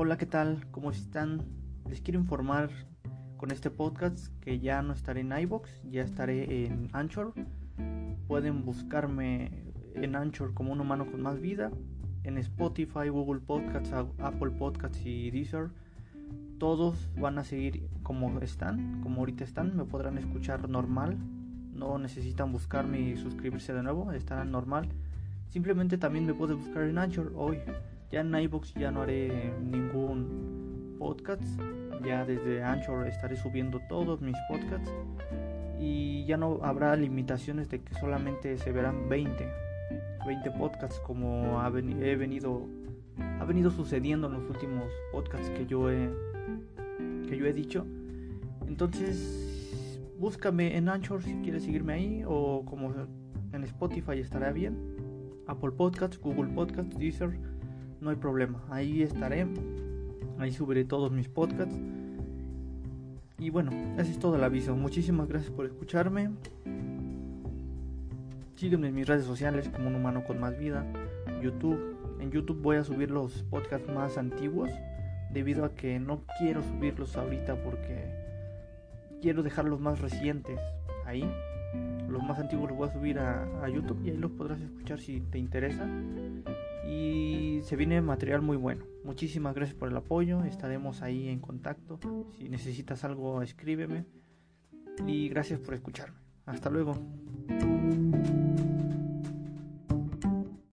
Hola, ¿qué tal? ¿Cómo están? Les quiero informar con este podcast que ya no estaré en iBox, ya estaré en Anchor. Pueden buscarme en Anchor como un humano con más vida, en Spotify, Google Podcasts, Apple Podcasts y Deezer. Todos van a seguir como están, como ahorita están, me podrán escuchar normal. No necesitan buscarme y suscribirse de nuevo, estarán normal. Simplemente también me pueden buscar en Anchor hoy. Ya en iBox ya no haré ningún podcast. Ya desde Anchor estaré subiendo todos mis podcasts. Y ya no habrá limitaciones de que solamente se verán 20. 20 podcasts como ha he venido ha venido sucediendo en los últimos podcasts que yo he que yo he dicho. Entonces, búscame en Anchor si quieres seguirme ahí o como en Spotify estará bien. Apple Podcasts, Google Podcasts, Deezer no hay problema. Ahí estaré. Ahí subiré todos mis podcasts. Y bueno, ese es todo el aviso. Muchísimas gracias por escucharme. Sígueme en mis redes sociales como un humano con más vida. YouTube. En YouTube voy a subir los podcasts más antiguos. Debido a que no quiero subirlos ahorita porque quiero dejarlos más recientes ahí. Los más antiguos los voy a subir a, YouTube y ahí los podrás escuchar si te interesa y se viene material muy bueno. Muchísimas gracias por el apoyo, estaremos ahí en contacto. Si necesitas algo, escríbeme y gracias por escucharme. Hasta luego.